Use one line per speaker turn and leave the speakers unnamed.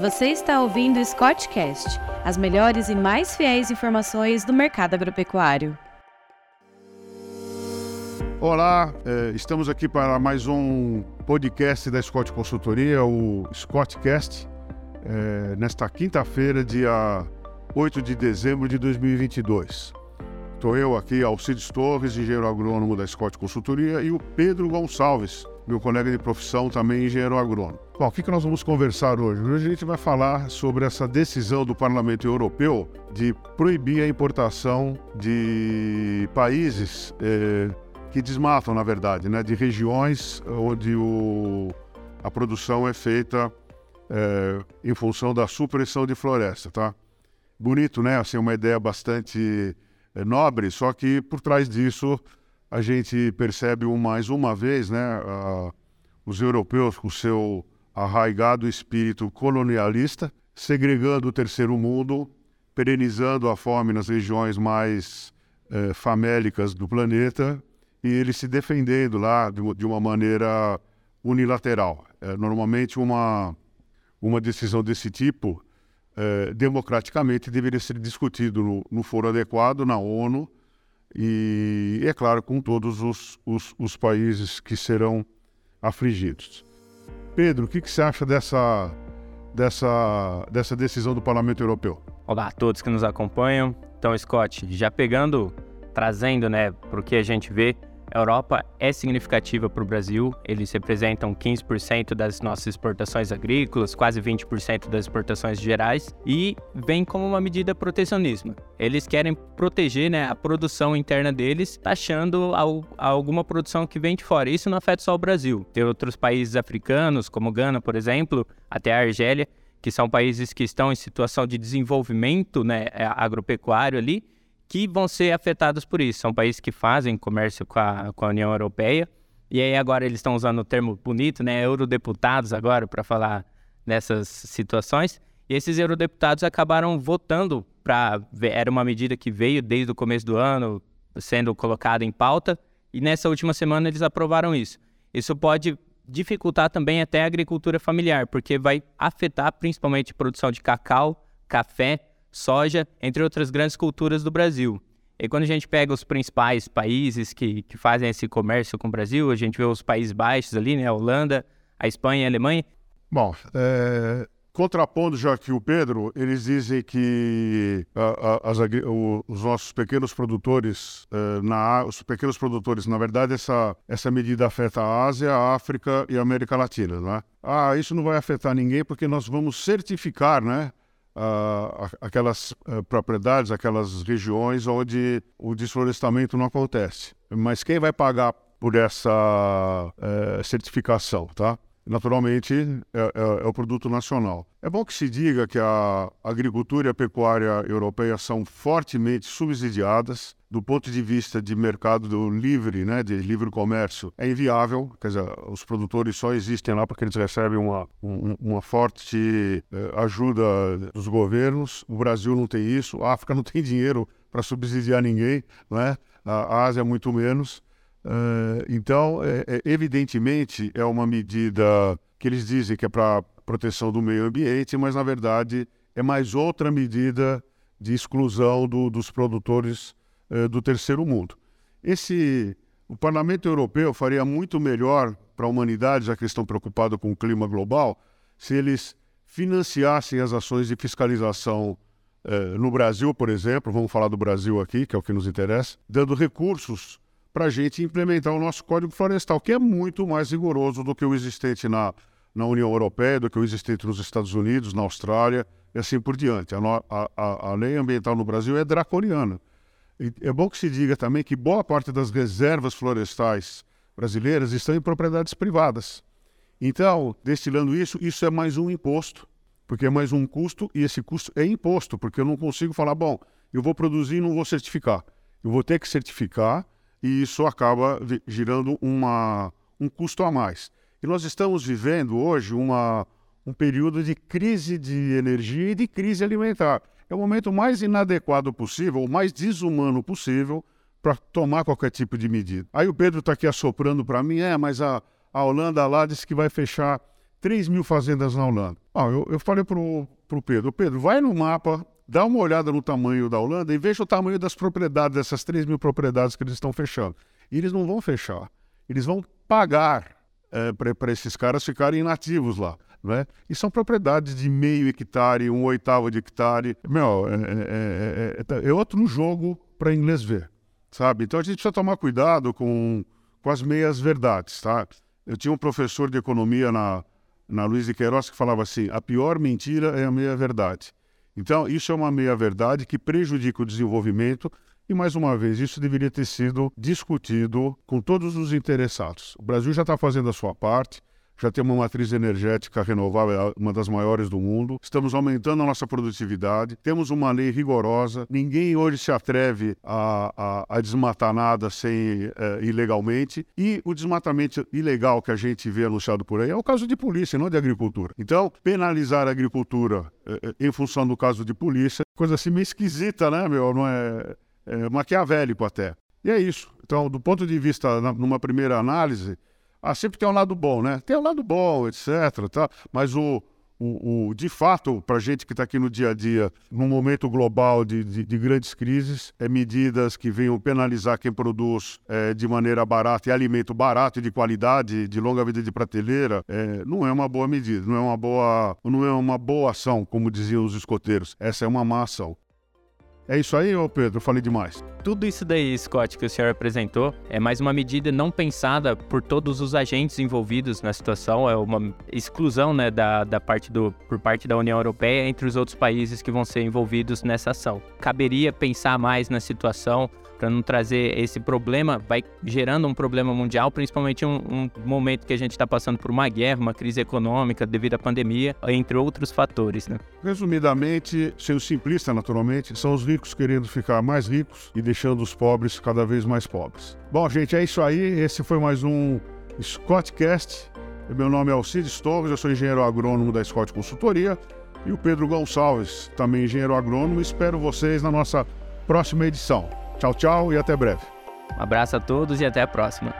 Você está ouvindo o Scottcast, as melhores e mais fiéis informações do mercado agropecuário.
Olá, eh, estamos aqui para mais um podcast da Scott Consultoria, o Scottcast, eh, nesta quinta-feira, dia 8 de dezembro de 2022. Estou eu aqui, Alcides Torres, engenheiro agrônomo da Scott Consultoria, e o Pedro Gonçalves, meu colega de profissão, também engenheiro agrônomo. Bom, o que, que nós vamos conversar hoje? Hoje a gente vai falar sobre essa decisão do Parlamento Europeu de proibir a importação de países eh, que desmatam, na verdade, né, de regiões onde o, a produção é feita eh, em função da supressão de floresta, tá? Bonito, né? Assim, uma ideia bastante eh, nobre, só que por trás disso a gente percebe mais uma vez, né, os europeus com seu arraigado espírito colonialista, segregando o terceiro mundo, perenizando a fome nas regiões mais uh, famélicas do planeta e eles se defendendo lá de, de uma maneira unilateral. É, normalmente uma, uma decisão desse tipo, é, democraticamente, deveria ser discutido no, no foro adequado, na ONU, e, é claro, com todos os, os, os países que serão afligidos. Pedro, o que, que você acha dessa, dessa, dessa decisão do Parlamento Europeu?
Olá a todos que nos acompanham. Então, Scott, já pegando, trazendo né, para o que a gente vê, a Europa é significativa para o Brasil, eles representam 15% das nossas exportações agrícolas, quase 20% das exportações gerais, e vem como uma medida protecionismo. Eles querem proteger né, a produção interna deles, taxando alguma produção que vem de fora. Isso não afeta só o Brasil. Tem outros países africanos, como Gana, por exemplo, até a Argélia, que são países que estão em situação de desenvolvimento né, agropecuário ali, que vão ser afetados por isso. São países que fazem comércio com a, com a União Europeia. E aí agora eles estão usando o termo bonito, né? Eurodeputados agora para falar nessas situações. E esses eurodeputados acabaram votando para. Era uma medida que veio desde o começo do ano sendo colocada em pauta. E nessa última semana eles aprovaram isso. Isso pode dificultar também até a agricultura familiar, porque vai afetar principalmente a produção de cacau, café soja, entre outras grandes culturas do Brasil. E quando a gente pega os principais países que, que fazem esse comércio com o Brasil, a gente vê os Países Baixos ali, né? A Holanda, a Espanha a Alemanha.
Bom, é, contrapondo já aqui o Pedro, eles dizem que a, a, as, o, os nossos pequenos produtores, é, na, os pequenos produtores, na verdade, essa, essa medida afeta a Ásia, a África e a América Latina, né? Ah, isso não vai afetar ninguém porque nós vamos certificar, né? Aquelas uh, propriedades, aquelas regiões onde o desflorestamento não acontece. Mas quem vai pagar por essa uh, certificação, tá? Naturalmente, é, é, é, o produto nacional. É bom que se diga que a agricultura e a pecuária europeia são fortemente subsidiadas do ponto de vista de mercado do livre, né, de livre comércio. É inviável, quer dizer, os produtores só existem lá porque eles recebem uma, um, uma forte eh, ajuda dos governos. O Brasil não tem isso, a África não tem dinheiro para subsidiar ninguém, né? a Ásia muito menos. Uh, então, é, é, evidentemente, é uma medida que eles dizem que é para proteção do meio ambiente, mas na verdade é mais outra medida de exclusão do, dos produtores uh, do terceiro mundo. Esse, o Parlamento Europeu faria muito melhor para a humanidade, já que estão preocupados com o clima global, se eles financiassem as ações de fiscalização uh, no Brasil, por exemplo, vamos falar do Brasil aqui, que é o que nos interessa, dando recursos para a gente implementar o nosso Código Florestal, que é muito mais rigoroso do que o existente na, na União Europeia, do que o existente nos Estados Unidos, na Austrália e assim por diante. A, a, a lei ambiental no Brasil é draconiana. E é bom que se diga também que boa parte das reservas florestais brasileiras estão em propriedades privadas. Então, destilando isso, isso é mais um imposto, porque é mais um custo, e esse custo é imposto, porque eu não consigo falar, bom, eu vou produzir e não vou certificar. Eu vou ter que certificar e isso acaba girando uma, um custo a mais. E nós estamos vivendo hoje uma, um período de crise de energia e de crise alimentar. É o momento mais inadequado possível, o mais desumano possível, para tomar qualquer tipo de medida. Aí o Pedro está aqui assoprando para mim, é, mas a, a Holanda lá disse que vai fechar 3 mil fazendas na Holanda. Ah, eu, eu falei para o Pedro, Pedro, vai no mapa, dá uma olhada no tamanho da Holanda e veja o tamanho das propriedades, dessas 3 mil propriedades que eles estão fechando. E eles não vão fechar, eles vão pagar é, para esses caras ficarem inativos lá. Né? E são propriedades de meio hectare, um oitavo de hectare. Meu, é, é, é, é outro jogo para inglês ver, sabe? Então a gente precisa tomar cuidado com, com as meias verdades, tá? Eu tinha um professor de economia na, na Luiz de Queiroz que falava assim: a pior mentira é a meia verdade. Então, isso é uma meia verdade que prejudica o desenvolvimento e, mais uma vez, isso deveria ter sido discutido com todos os interessados. O Brasil já está fazendo a sua parte, já tem uma matriz energética renovável, uma das maiores do mundo. Estamos aumentando a nossa produtividade, temos uma lei rigorosa. Ninguém hoje se atreve a, a, a desmatar nada sem é, ilegalmente. E o desmatamento ilegal que a gente vê anunciado por aí é o caso de polícia, não de agricultura. Então, penalizar a agricultura é, em função do caso de polícia, coisa assim meio esquisita, né, meu? Não é, é maquiavélico até. E é isso. Então, do ponto de vista, numa primeira análise, ah, sempre tem um lado bom, né? Tem um lado bom, etc. Tá? Mas o, o, o de fato, para a gente que está aqui no dia a dia, num momento global de, de, de, grandes crises, é medidas que venham penalizar quem produz é, de maneira barata e alimento barato e de qualidade, de longa vida de prateleira, é, não é uma boa medida, não é uma boa, não é uma boa ação, como diziam os escoteiros. Essa é uma má ação. É isso aí, ô Pedro? Falei demais.
Tudo isso daí, Scott, que o senhor apresentou, é mais uma medida não pensada por todos os agentes envolvidos na situação, é uma exclusão né, da, da parte do, por parte da União Europeia entre os outros países que vão ser envolvidos nessa ação. Caberia pensar mais na situação, para não trazer esse problema, vai gerando um problema mundial, principalmente um, um momento que a gente está passando por uma guerra, uma crise econômica devido à pandemia, entre outros fatores. Né?
Resumidamente, sendo simplista naturalmente, são os ricos querendo ficar mais ricos e deixando os pobres cada vez mais pobres. Bom, gente, é isso aí. Esse foi mais um Scottcast. Meu nome é Alcides Torres, eu sou engenheiro agrônomo da Scott Consultoria. E o Pedro Gonçalves, também engenheiro agrônomo. Espero vocês na nossa próxima edição. Tchau, tchau e até breve.
Um abraço a todos e até a próxima.